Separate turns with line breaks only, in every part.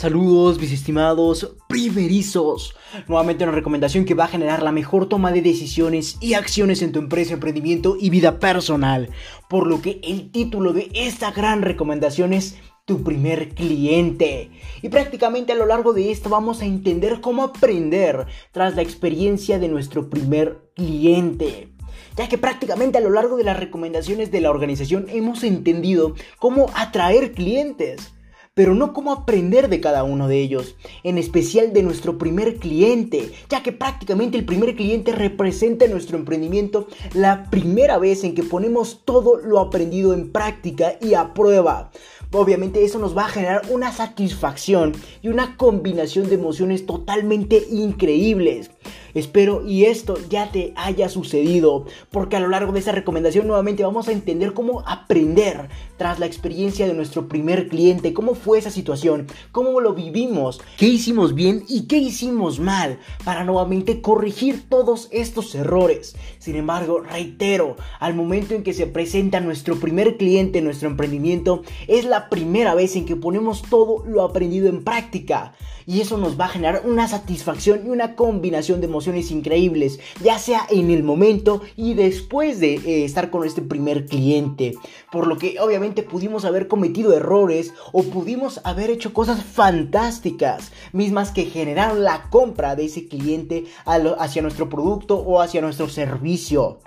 Saludos, mis estimados primerizos. Nuevamente una recomendación que va a generar la mejor toma de decisiones y acciones en tu empresa, emprendimiento y vida personal. Por lo que el título de esta gran recomendación es tu primer cliente. Y prácticamente a lo largo de esto vamos a entender cómo aprender tras la experiencia de nuestro primer cliente ya que prácticamente a lo largo de las recomendaciones de la organización hemos entendido cómo atraer clientes pero no cómo aprender de cada uno de ellos, en especial de nuestro primer cliente, ya que prácticamente el primer cliente representa en nuestro emprendimiento la primera vez en que ponemos todo lo aprendido en práctica y a prueba. Obviamente eso nos va a generar una satisfacción y una combinación de emociones totalmente increíbles. Espero y esto ya te haya sucedido, porque a lo largo de esta recomendación nuevamente vamos a entender cómo aprender tras la experiencia de nuestro primer cliente, cómo fue esa situación, cómo lo vivimos, qué hicimos bien y qué hicimos mal, para nuevamente corregir todos estos errores. Sin embargo, reitero, al momento en que se presenta nuestro primer cliente en nuestro emprendimiento, es la primera vez en que ponemos todo lo aprendido en práctica y eso nos va a generar una satisfacción y una combinación de emociones increíbles, ya sea en el momento y después de eh, estar con este primer cliente. Por lo que obviamente pudimos haber cometido errores o pudimos haber hecho cosas fantásticas, mismas que generaron la compra de ese cliente hacia nuestro producto o hacia nuestro servicio.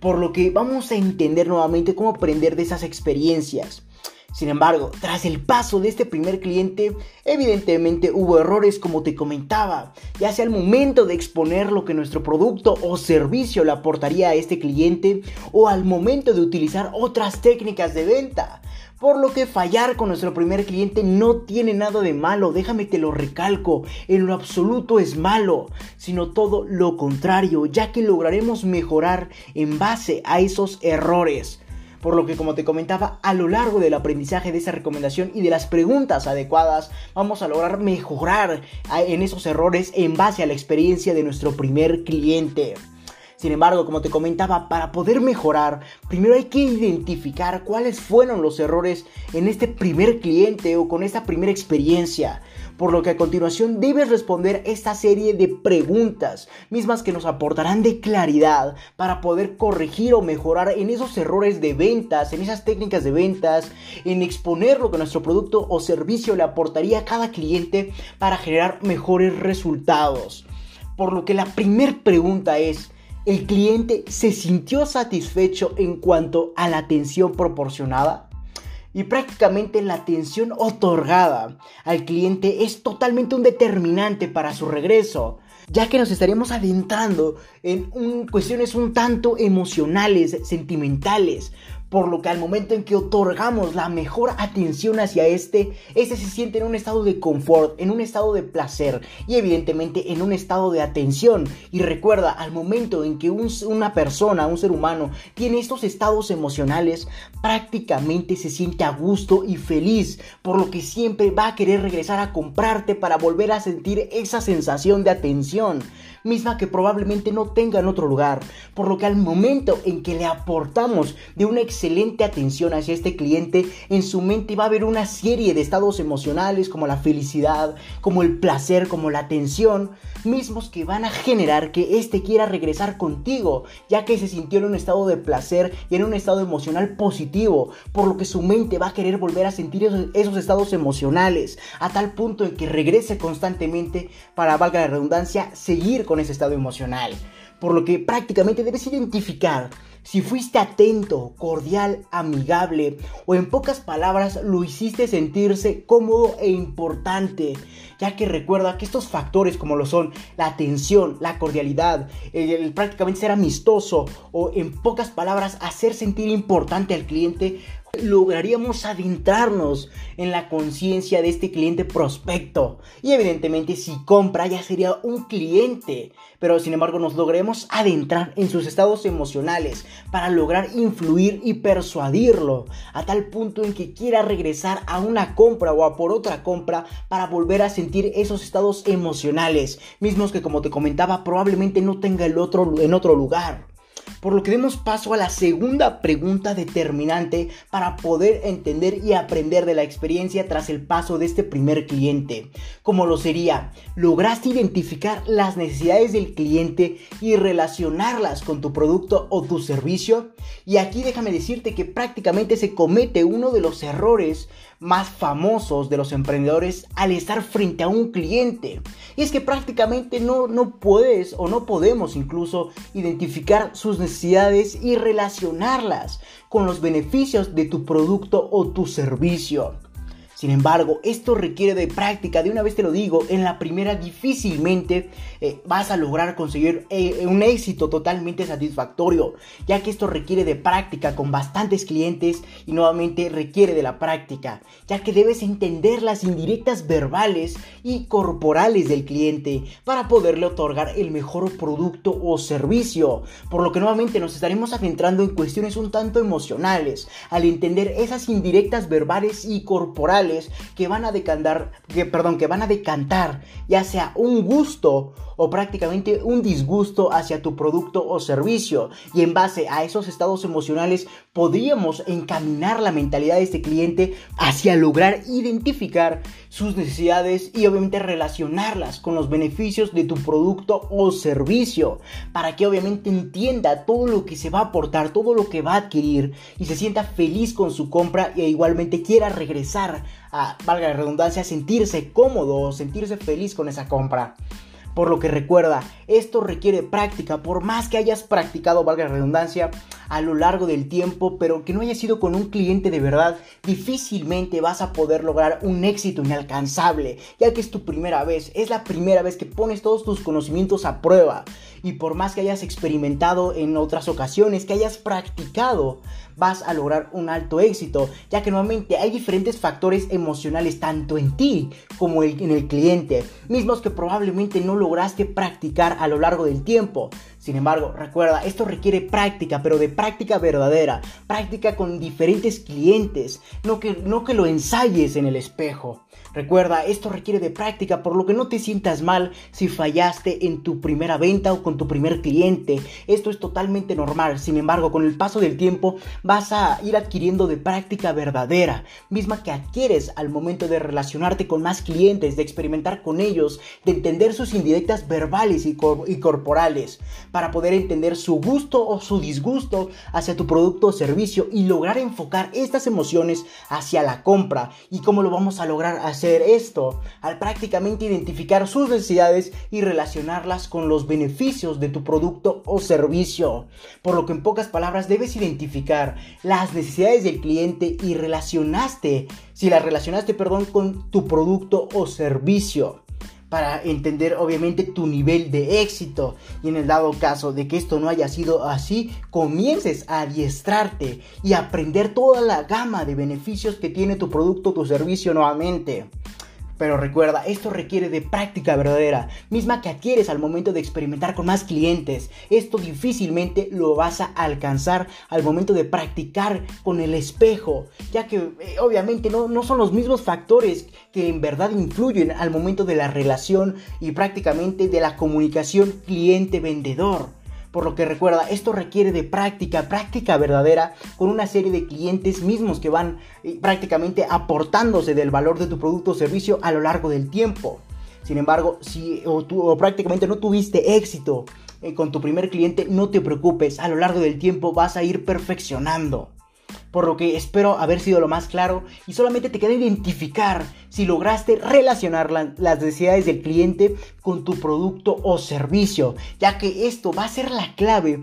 Por lo que vamos a entender nuevamente cómo aprender de esas experiencias. Sin embargo, tras el paso de este primer cliente, evidentemente hubo errores como te comentaba, ya sea el momento de exponer lo que nuestro producto o servicio le aportaría a este cliente o al momento de utilizar otras técnicas de venta. Por lo que fallar con nuestro primer cliente no tiene nada de malo, déjame te lo recalco, en lo absoluto es malo, sino todo lo contrario, ya que lograremos mejorar en base a esos errores por lo que como te comentaba, a lo largo del aprendizaje de esa recomendación y de las preguntas adecuadas, vamos a lograr mejorar en esos errores en base a la experiencia de nuestro primer cliente. Sin embargo, como te comentaba, para poder mejorar, primero hay que identificar cuáles fueron los errores en este primer cliente o con esta primera experiencia. Por lo que a continuación debes responder esta serie de preguntas, mismas que nos aportarán de claridad para poder corregir o mejorar en esos errores de ventas, en esas técnicas de ventas, en exponer lo que nuestro producto o servicio le aportaría a cada cliente para generar mejores resultados. Por lo que la primera pregunta es, ¿El cliente se sintió satisfecho en cuanto a la atención proporcionada? Y prácticamente la atención otorgada al cliente es totalmente un determinante para su regreso, ya que nos estaríamos adentrando en cuestiones un tanto emocionales, sentimentales, por lo que al momento en que otorgamos la mejor atención hacia este, este se siente en un estado de confort, en un estado de placer y evidentemente en un estado de atención. Y recuerda, al momento en que una persona, un ser humano, tiene estos estados emocionales, prácticamente se siente a gusto y feliz, por lo que siempre va a querer regresar a comprarte para volver a sentir esa sensación de atención misma que probablemente no tenga en otro lugar, por lo que al momento en que le aportamos de una excelente atención hacia este cliente, en su mente va a haber una serie de estados emocionales como la felicidad, como el placer, como la atención, mismos que van a generar que éste quiera regresar contigo, ya que se sintió en un estado de placer y en un estado emocional positivo, por lo que su mente va a querer volver a sentir esos, esos estados emocionales, a tal punto en que regrese constantemente para, valga la redundancia, seguir con ese estado emocional. Por lo que prácticamente debes identificar si fuiste atento, cordial, amigable o en pocas palabras lo hiciste sentirse cómodo e importante, ya que recuerda que estos factores como lo son la atención, la cordialidad, el, prácticamente ser amistoso o en pocas palabras hacer sentir importante al cliente lograríamos adentrarnos en la conciencia de este cliente prospecto. Y evidentemente si compra ya sería un cliente. Pero sin embargo nos logremos adentrar en sus estados emocionales para lograr influir y persuadirlo a tal punto en que quiera regresar a una compra o a por otra compra para volver a sentir esos estados emocionales. Mismos que como te comentaba probablemente no tenga el otro en otro lugar. Por lo que demos paso a la segunda pregunta determinante para poder entender y aprender de la experiencia tras el paso de este primer cliente. Como lo sería, ¿lograste identificar las necesidades del cliente y relacionarlas con tu producto o tu servicio? Y aquí déjame decirte que prácticamente se comete uno de los errores más famosos de los emprendedores al estar frente a un cliente. Y es que prácticamente no, no puedes o no podemos incluso identificar sus necesidades y relacionarlas con los beneficios de tu producto o tu servicio. Sin embargo, esto requiere de práctica, de una vez te lo digo, en la primera difícilmente eh, vas a lograr conseguir eh, un éxito totalmente satisfactorio, ya que esto requiere de práctica con bastantes clientes y nuevamente requiere de la práctica, ya que debes entender las indirectas verbales y corporales del cliente para poderle otorgar el mejor producto o servicio, por lo que nuevamente nos estaremos adentrando en cuestiones un tanto emocionales, al entender esas indirectas verbales y corporales que van a decantar, que, perdón, que van a decantar ya sea un gusto o prácticamente un disgusto hacia tu producto o servicio. Y en base a esos estados emocionales podríamos encaminar la mentalidad de este cliente hacia lograr identificar sus necesidades y obviamente relacionarlas con los beneficios de tu producto o servicio. Para que obviamente entienda todo lo que se va a aportar, todo lo que va a adquirir y se sienta feliz con su compra e igualmente quiera regresar a, valga la redundancia, sentirse cómodo, sentirse feliz con esa compra. Por lo que recuerda, esto requiere práctica, por más que hayas practicado, valga la redundancia, a lo largo del tiempo, pero que no haya sido con un cliente de verdad, difícilmente vas a poder lograr un éxito inalcanzable, ya que es tu primera vez, es la primera vez que pones todos tus conocimientos a prueba. Y por más que hayas experimentado en otras ocasiones, que hayas practicado, vas a lograr un alto éxito, ya que nuevamente hay diferentes factores emocionales tanto en ti como en el cliente, mismos que probablemente no lograste practicar a lo largo del tiempo. Sin embargo, recuerda, esto requiere práctica, pero de práctica verdadera, práctica con diferentes clientes, no que, no que lo ensayes en el espejo. Recuerda, esto requiere de práctica, por lo que no te sientas mal si fallaste en tu primera venta o con tu primer cliente. Esto es totalmente normal. Sin embargo, con el paso del tiempo vas a ir adquiriendo de práctica verdadera, misma que adquieres al momento de relacionarte con más clientes, de experimentar con ellos, de entender sus indirectas verbales y, y corporales, para poder entender su gusto o su disgusto hacia tu producto o servicio y lograr enfocar estas emociones hacia la compra. ¿Y cómo lo vamos a lograr hacer? esto al prácticamente identificar sus necesidades y relacionarlas con los beneficios de tu producto o servicio. Por lo que en pocas palabras debes identificar las necesidades del cliente y relacionaste, si las relacionaste, perdón, con tu producto o servicio para entender obviamente tu nivel de éxito y en el dado caso de que esto no haya sido así, comiences a adiestrarte y aprender toda la gama de beneficios que tiene tu producto o tu servicio nuevamente. Pero recuerda, esto requiere de práctica verdadera, misma que adquieres al momento de experimentar con más clientes. Esto difícilmente lo vas a alcanzar al momento de practicar con el espejo, ya que eh, obviamente no, no son los mismos factores que en verdad influyen al momento de la relación y prácticamente de la comunicación cliente-vendedor. Por lo que recuerda, esto requiere de práctica, práctica verdadera, con una serie de clientes mismos que van eh, prácticamente aportándose del valor de tu producto o servicio a lo largo del tiempo. Sin embargo, si o, tú, prácticamente no tuviste éxito eh, con tu primer cliente, no te preocupes, a lo largo del tiempo vas a ir perfeccionando por lo que espero haber sido lo más claro y solamente te queda identificar si lograste relacionar las necesidades del cliente con tu producto o servicio, ya que esto va a ser la clave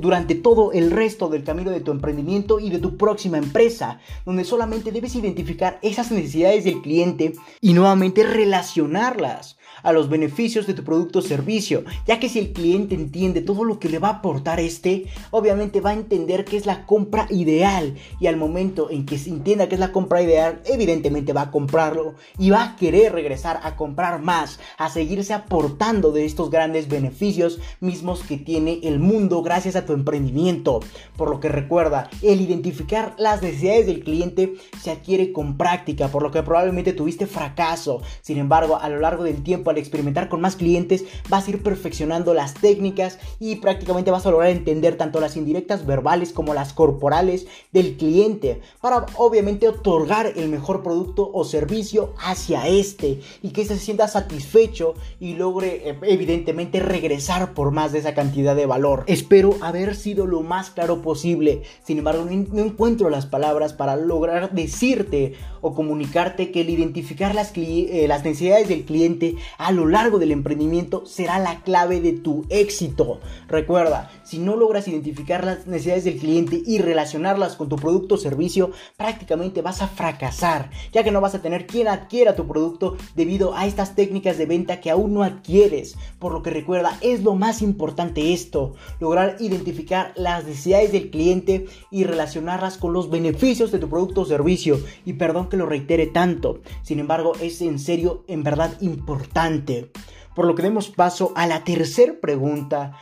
durante todo el resto del camino de tu emprendimiento y de tu próxima empresa, donde solamente debes identificar esas necesidades del cliente y nuevamente relacionarlas a los beneficios de tu producto o servicio, ya que si el cliente entiende todo lo que le va a aportar este, obviamente va a entender que es la compra ideal y al momento en que se entienda que es la compra ideal, evidentemente va a comprarlo y va a querer regresar a comprar más, a seguirse aportando de estos grandes beneficios mismos que tiene el mundo gracias a tu emprendimiento. Por lo que recuerda, el identificar las necesidades del cliente se adquiere con práctica, por lo que probablemente tuviste fracaso. Sin embargo, a lo largo del tiempo tiempo, al experimentar con más clientes, vas a ir perfeccionando las técnicas y prácticamente vas a lograr entender tanto las indirectas verbales como las corporales del cliente para obviamente otorgar el mejor producto o servicio hacia este y que se sienta satisfecho y logre eh, evidentemente regresar por más de esa cantidad de valor. Espero haber sido lo más claro posible, sin embargo no encuentro las palabras para lograr decirte o comunicarte que el identificar las, eh, las necesidades del cliente a lo largo del emprendimiento será la clave de tu éxito. Recuerda, si no logras identificar las necesidades del cliente y relacionarlas con tu producto o servicio, prácticamente vas a fracasar, ya que no vas a tener quien adquiera tu producto debido a estas técnicas de venta que aún no adquieres. Por lo que recuerda, es lo más importante esto, lograr identificar las necesidades del cliente y relacionarlas con los beneficios de tu producto o servicio. Y perdón que lo reitere tanto, sin embargo es en serio, en verdad importante. Por lo que demos paso a la tercera pregunta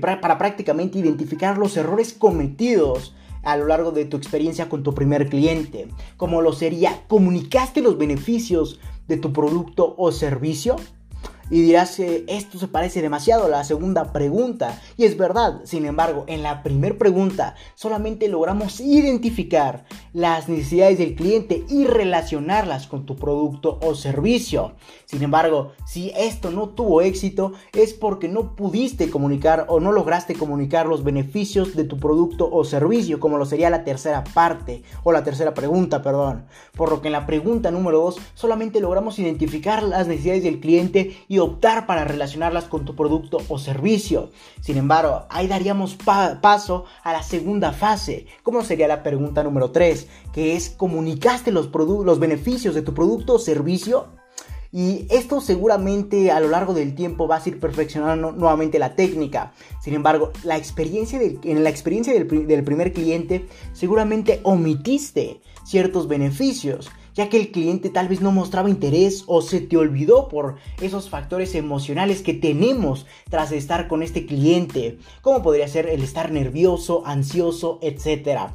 para prácticamente identificar los errores cometidos a lo largo de tu experiencia con tu primer cliente, como lo sería, ¿comunicaste los beneficios de tu producto o servicio? Y dirás que esto se parece demasiado a la segunda pregunta. Y es verdad, sin embargo, en la primera pregunta solamente logramos identificar las necesidades del cliente y relacionarlas con tu producto o servicio. Sin embargo, si esto no tuvo éxito es porque no pudiste comunicar o no lograste comunicar los beneficios de tu producto o servicio, como lo sería la tercera parte o la tercera pregunta, perdón. Por lo que en la pregunta número 2 solamente logramos identificar las necesidades del cliente y optar para relacionarlas con tu producto o servicio. Sin embargo, ahí daríamos paso a la segunda fase, como sería la pregunta número 3, que es ¿comunicaste los, beneficios de tu producto o servicio? Y esto seguramente a lo largo del tiempo vas a ir perfeccionando nuevamente la técnica. Sin embargo, la experiencia en la experiencia del primer cliente seguramente omitiste ciertos beneficios ya que el cliente tal vez no mostraba interés o se te olvidó por esos factores emocionales que tenemos tras estar con este cliente, como podría ser el estar nervioso, ansioso, etc.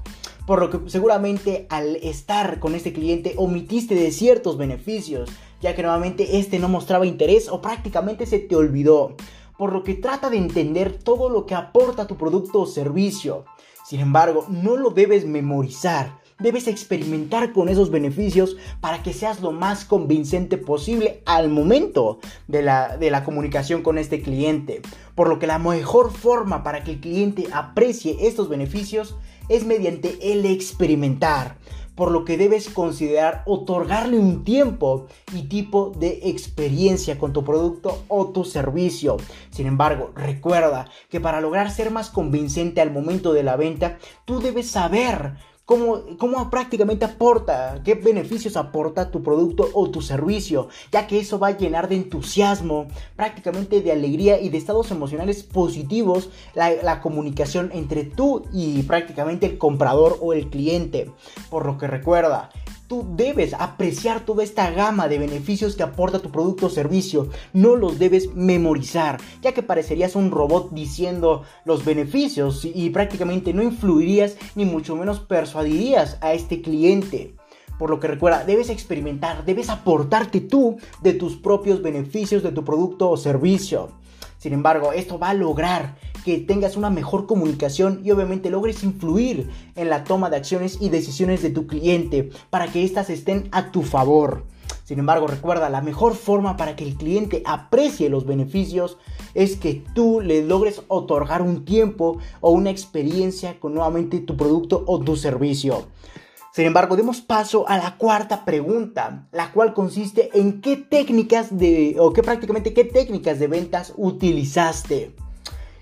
Por lo que seguramente al estar con este cliente omitiste de ciertos beneficios, ya que nuevamente este no mostraba interés o prácticamente se te olvidó. Por lo que trata de entender todo lo que aporta tu producto o servicio. Sin embargo, no lo debes memorizar, debes experimentar con esos beneficios para que seas lo más convincente posible al momento de la, de la comunicación con este cliente. Por lo que la mejor forma para que el cliente aprecie estos beneficios es mediante el experimentar por lo que debes considerar otorgarle un tiempo y tipo de experiencia con tu producto o tu servicio. Sin embargo, recuerda que para lograr ser más convincente al momento de la venta, tú debes saber cómo, prácticamente aporta, qué beneficios aporta tu producto o tu servicio, ya que eso va a llenar de entusiasmo, prácticamente de alegría y de estados emocionales positivos la, la comunicación entre tú y prácticamente el comprador o el cliente. Por lo que recuerda, Tú debes apreciar toda esta gama de beneficios que aporta tu producto o servicio. No los debes memorizar, ya que parecerías un robot diciendo los beneficios y prácticamente no influirías ni mucho menos persuadirías a este cliente. Por lo que recuerda, debes experimentar, debes aportarte tú de tus propios beneficios de tu producto o servicio. Sin embargo, esto va a lograr que tengas una mejor comunicación y obviamente logres influir en la toma de acciones y decisiones de tu cliente para que éstas estén a tu favor. Sin embargo, recuerda, la mejor forma para que el cliente aprecie los beneficios es que tú le logres otorgar un tiempo o una experiencia con nuevamente tu producto o tu servicio. Sin embargo, demos paso a la cuarta pregunta, la cual consiste en qué técnicas de, o qué prácticamente qué técnicas de ventas utilizaste.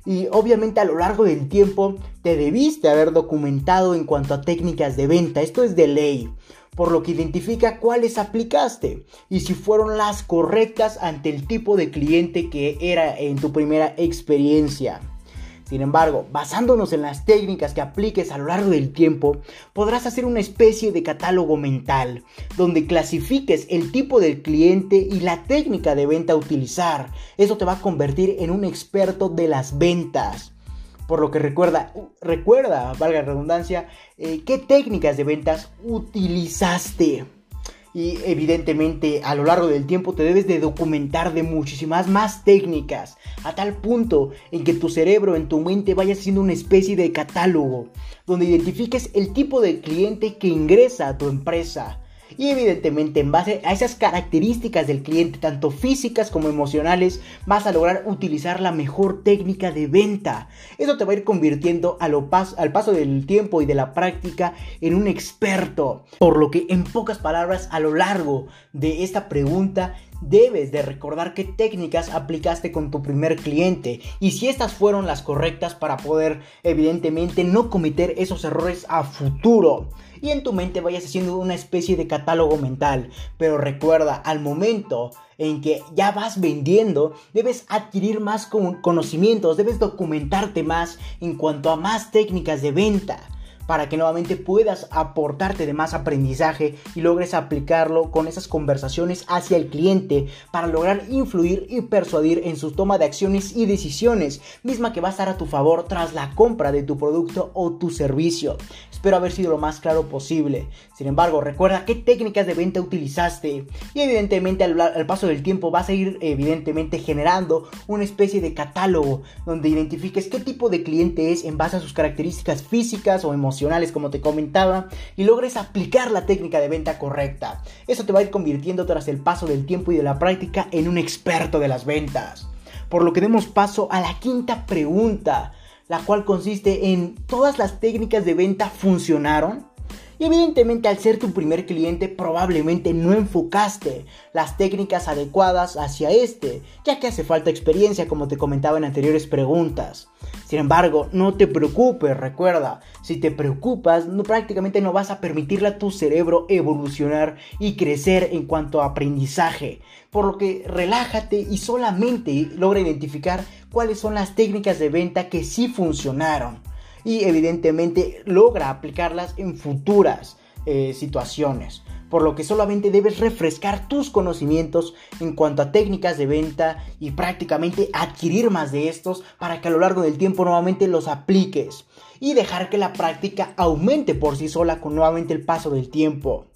Y obviamente a lo largo del tiempo te debiste haber documentado en cuanto a técnicas de venta, esto es de ley, por lo que identifica cuáles aplicaste y si fueron las correctas ante el tipo de cliente que era en tu primera experiencia. Sin embargo, basándonos en las técnicas que apliques a lo largo del tiempo, podrás hacer una especie de catálogo mental, donde clasifiques el tipo del cliente y la técnica de venta a utilizar. Eso te va a convertir en un experto de las ventas. Por lo que recuerda, recuerda, valga la redundancia, eh, qué técnicas de ventas utilizaste. Y evidentemente a lo largo del tiempo te debes de documentar de muchísimas más técnicas, a tal punto en que tu cerebro, en tu mente vaya siendo una especie de catálogo, donde identifiques el tipo de cliente que ingresa a tu empresa y evidentemente en base a esas características del cliente, tanto físicas como emocionales, vas a lograr utilizar la mejor técnica de venta. Eso te va a ir convirtiendo a lo al paso del tiempo y de la práctica en un experto. Por lo que en pocas palabras a lo largo de esta pregunta debes de recordar qué técnicas aplicaste con tu primer cliente y si estas fueron las correctas para poder evidentemente no cometer esos errores a futuro y en tu mente vayas haciendo una especie de catálogo mental. Pero recuerda, al momento en que ya vas vendiendo, debes adquirir más conocimientos, debes documentarte más en cuanto a más técnicas de venta para que nuevamente puedas aportarte de más aprendizaje y logres aplicarlo con esas conversaciones hacia el cliente para lograr influir y persuadir en su toma de acciones y decisiones, misma que va a estar a tu favor tras la compra de tu producto o tu servicio. Espero haber sido lo más claro posible. Sin embargo, recuerda qué técnicas de venta utilizaste y evidentemente al, paso del tiempo vas a ir evidentemente generando una especie de catálogo donde identifiques qué tipo de cliente es en base a sus características físicas o emocionales como te comentaba, y logres aplicar la técnica de venta correcta. Eso te va a ir convirtiendo tras el paso del tiempo y de la práctica en un experto de las ventas. Por lo que demos paso a la quinta pregunta, la cual consiste en ¿todas las técnicas de venta funcionaron? Y evidentemente al ser tu primer cliente probablemente no enfocaste las técnicas adecuadas hacia este, ya que hace falta experiencia como te comentaba en anteriores preguntas. Sin embargo, no te preocupes, recuerda, si te preocupas, no, prácticamente no vas a permitirle a tu cerebro evolucionar y crecer en cuanto a aprendizaje. Por lo que relájate y solamente logra identificar cuáles son las técnicas de venta que sí funcionaron y evidentemente logra aplicarlas en futuras eh, situaciones. Por lo que solamente debes refrescar tus conocimientos en cuanto a técnicas de venta y prácticamente adquirir más de estos para que a lo largo del tiempo nuevamente los apliques y dejar que la práctica aumente por sí sola con nuevamente el paso del tiempo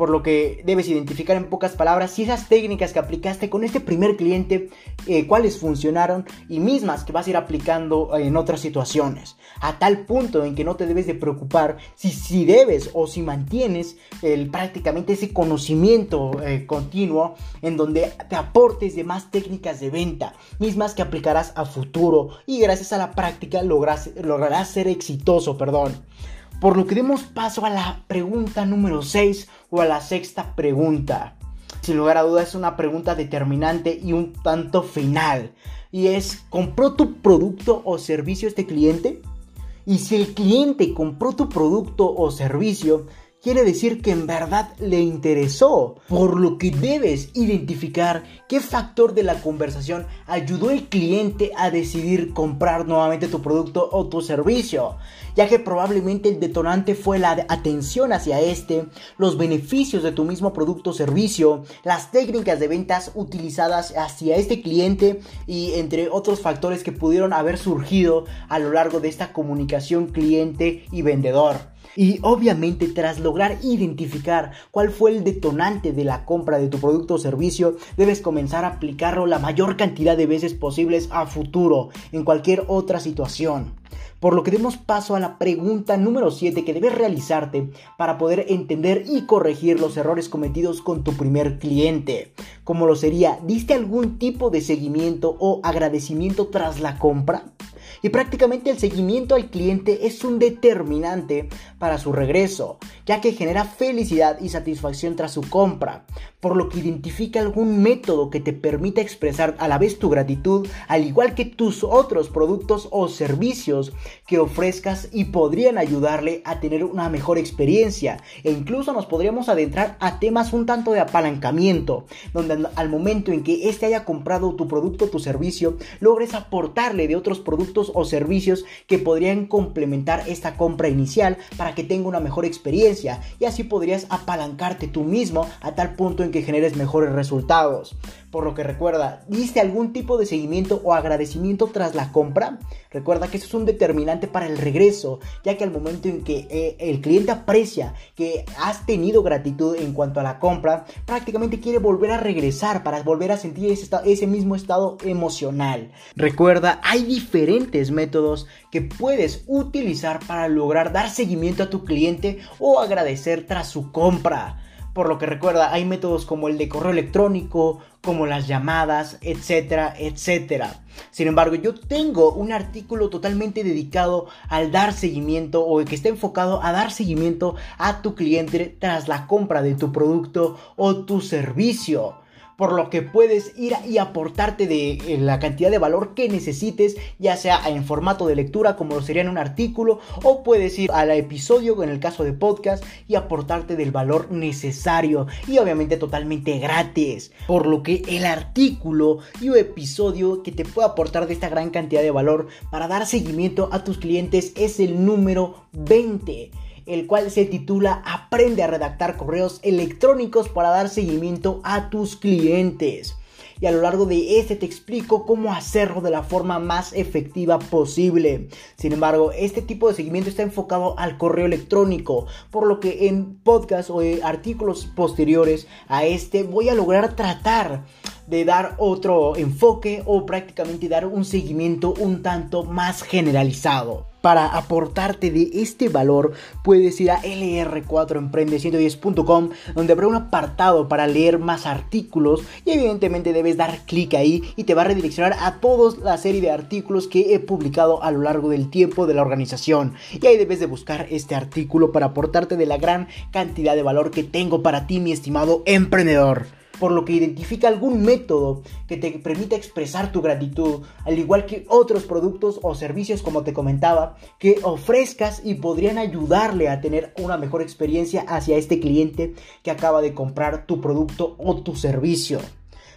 por lo que debes identificar en pocas palabras si esas técnicas que aplicaste con este primer cliente, eh, cuáles funcionaron y mismas que vas a ir aplicando en otras situaciones, a tal punto en que no te debes de preocupar si, si debes o si mantienes el, prácticamente ese conocimiento eh, continuo en donde te aportes de más técnicas de venta, mismas que aplicarás a futuro y gracias a la práctica lograrás ser exitoso, perdón. Por lo que demos paso a la pregunta número 6 o a la sexta pregunta. Sin lugar a dudas es una pregunta determinante y un tanto final. Y es, ¿compró tu producto o servicio este cliente? Y si el cliente compró tu producto o servicio, quiere decir que en verdad le interesó, por lo que debes identificar qué factor de la conversación ayudó al cliente a decidir comprar nuevamente tu producto o tu servicio, ya que probablemente el detonante fue la atención hacia este, los beneficios de tu mismo producto o servicio, las técnicas de ventas utilizadas hacia este cliente y entre otros factores que pudieron haber surgido a lo largo de esta comunicación cliente y vendedor. Y obviamente tras lograr identificar cuál fue el detonante de la compra de tu producto o servicio, debes comenzar a aplicarlo la mayor cantidad de veces posibles a futuro, en cualquier otra situación. Por lo que demos paso a la pregunta número 7 que debes realizarte para poder entender y corregir los errores cometidos con tu primer cliente. Como lo sería, ¿diste algún tipo de seguimiento o agradecimiento tras la compra? Y prácticamente el seguimiento al cliente es un determinante para su regreso, ya que genera felicidad y satisfacción tras su compra, por lo que identifica algún método que te permita expresar a la vez tu gratitud, al igual que tus otros productos o servicios que ofrezcas y podrían ayudarle a tener una mejor experiencia. E incluso nos podríamos adentrar a temas un tanto de apalancamiento, donde al momento en que éste haya comprado tu producto o tu servicio, logres aportarle de otros productos o servicios que podrían complementar esta compra inicial para que tenga una mejor experiencia y así podrías apalancarte tú mismo a tal punto en que generes mejores resultados. Por lo que recuerda, ¿diste algún tipo de seguimiento o agradecimiento tras la compra? Recuerda que eso es un determinante para el regreso, ya que al momento en que eh, el cliente aprecia que has tenido gratitud en cuanto a la compra, prácticamente quiere volver a regresar para volver a sentir ese mismo estado emocional. Recuerda, hay diferentes métodos que puedes utilizar para lograr dar seguimiento a tu cliente o agradecer tras su compra. Por lo que recuerda, hay métodos como el de correo electrónico, como las llamadas, etcétera, etcétera. Sin embargo, yo tengo un artículo totalmente dedicado al dar seguimiento o que está enfocado a dar seguimiento a tu cliente tras la compra de tu producto o tu servicio por lo que puedes ir y aportarte de eh, la cantidad de valor que necesites, ya sea en formato de lectura como lo sería en un artículo, o puedes ir al episodio en el caso de podcast y aportarte del valor necesario y obviamente totalmente gratis. Por lo que el artículo y o episodio que te puede aportar de esta gran cantidad de valor para dar seguimiento a tus clientes es el número 20 el cual se titula Aprende a redactar correos electrónicos para dar seguimiento a tus clientes. Y a lo largo de este te explico cómo hacerlo de la forma más efectiva posible. Sin embargo, este tipo de seguimiento está enfocado al correo electrónico, por lo que en podcast o artículos posteriores a este voy a lograr tratar de dar otro enfoque o prácticamente dar un seguimiento un tanto más generalizado. Para aportarte de este valor puedes ir a lr4emprende110.com donde habrá un apartado para leer más artículos y evidentemente debes dar clic ahí y te va a redireccionar a toda la serie de artículos que he publicado a lo largo del tiempo de la organización. Y ahí debes de buscar este artículo para aportarte de la gran cantidad de valor que tengo para ti mi estimado emprendedor por lo que identifica algún método que te permita expresar tu gratitud, al igual que otros productos o servicios como te comentaba, que ofrezcas y podrían ayudarle a tener una mejor experiencia hacia este cliente que acaba de comprar tu producto o tu servicio.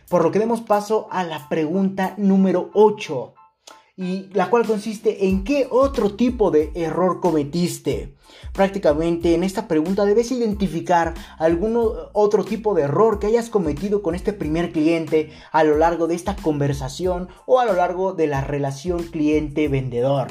Por lo que demos paso a la pregunta número 8 y la cual consiste en qué otro tipo de error cometiste. Prácticamente en esta pregunta debes identificar algún otro tipo de error que hayas cometido con este primer cliente a lo largo de esta conversación o a lo largo de la relación cliente-vendedor.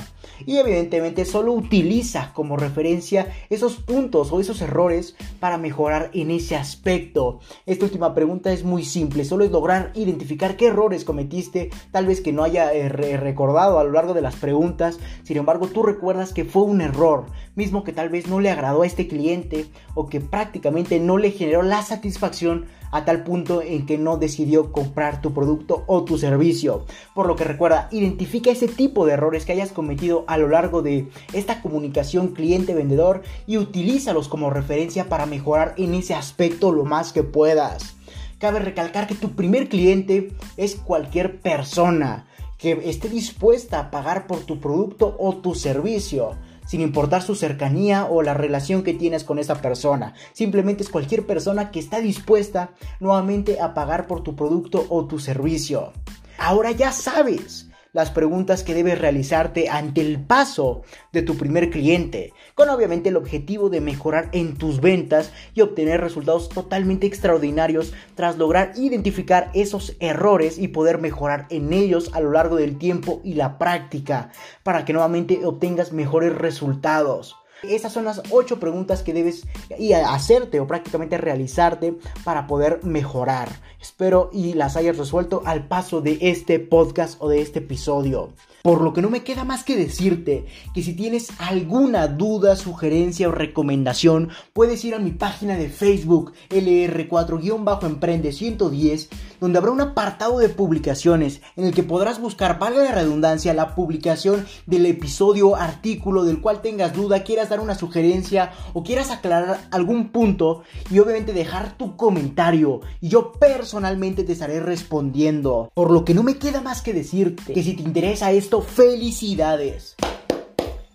Y evidentemente solo utiliza como referencia esos puntos o esos errores para mejorar en ese aspecto. Esta última pregunta es muy simple, solo es lograr identificar qué errores cometiste, tal vez que no haya eh, a lo largo de las preguntas, sin embargo tú recuerdas que fue un error, mismo que tal vez no le agradó a este cliente o que prácticamente no le generó la satisfacción a tal punto en que no decidió comprar tu producto o tu servicio. Por lo que recuerda, identifica ese tipo de errores que hayas cometido a lo largo de esta comunicación cliente-vendedor y utilízalos como referencia para mejorar en ese aspecto lo más que puedas. Cabe recalcar que tu primer cliente es cualquier persona que esté dispuesta a pagar por tu producto o tu servicio sin importar su cercanía o la relación que tienes con esa persona. Simplemente es cualquier persona que está dispuesta nuevamente a pagar por tu producto o tu servicio. Ahora ya sabes las preguntas que debes realizarte ante el paso de tu primer cliente, con obviamente el objetivo de mejorar en tus ventas y obtener resultados totalmente extraordinarios tras lograr identificar esos errores y poder mejorar en ellos a lo largo del tiempo y la práctica para que nuevamente obtengas mejores resultados. Esas son las 8 preguntas que debes hacerte o prácticamente realizarte para poder mejorar. Espero y las hayas resuelto al paso de este podcast o de este episodio. Por lo que no me queda más que decirte que si tienes alguna duda, sugerencia o recomendación, puedes ir a mi página de Facebook LR4-Emprende 110, donde habrá un apartado de publicaciones en el que podrás buscar, valga la redundancia, la publicación del episodio, artículo del cual tengas duda, quieras una sugerencia o quieras aclarar algún punto y obviamente dejar tu comentario y yo personalmente te estaré respondiendo. Por lo que no me queda más que decirte que si te interesa esto, felicidades.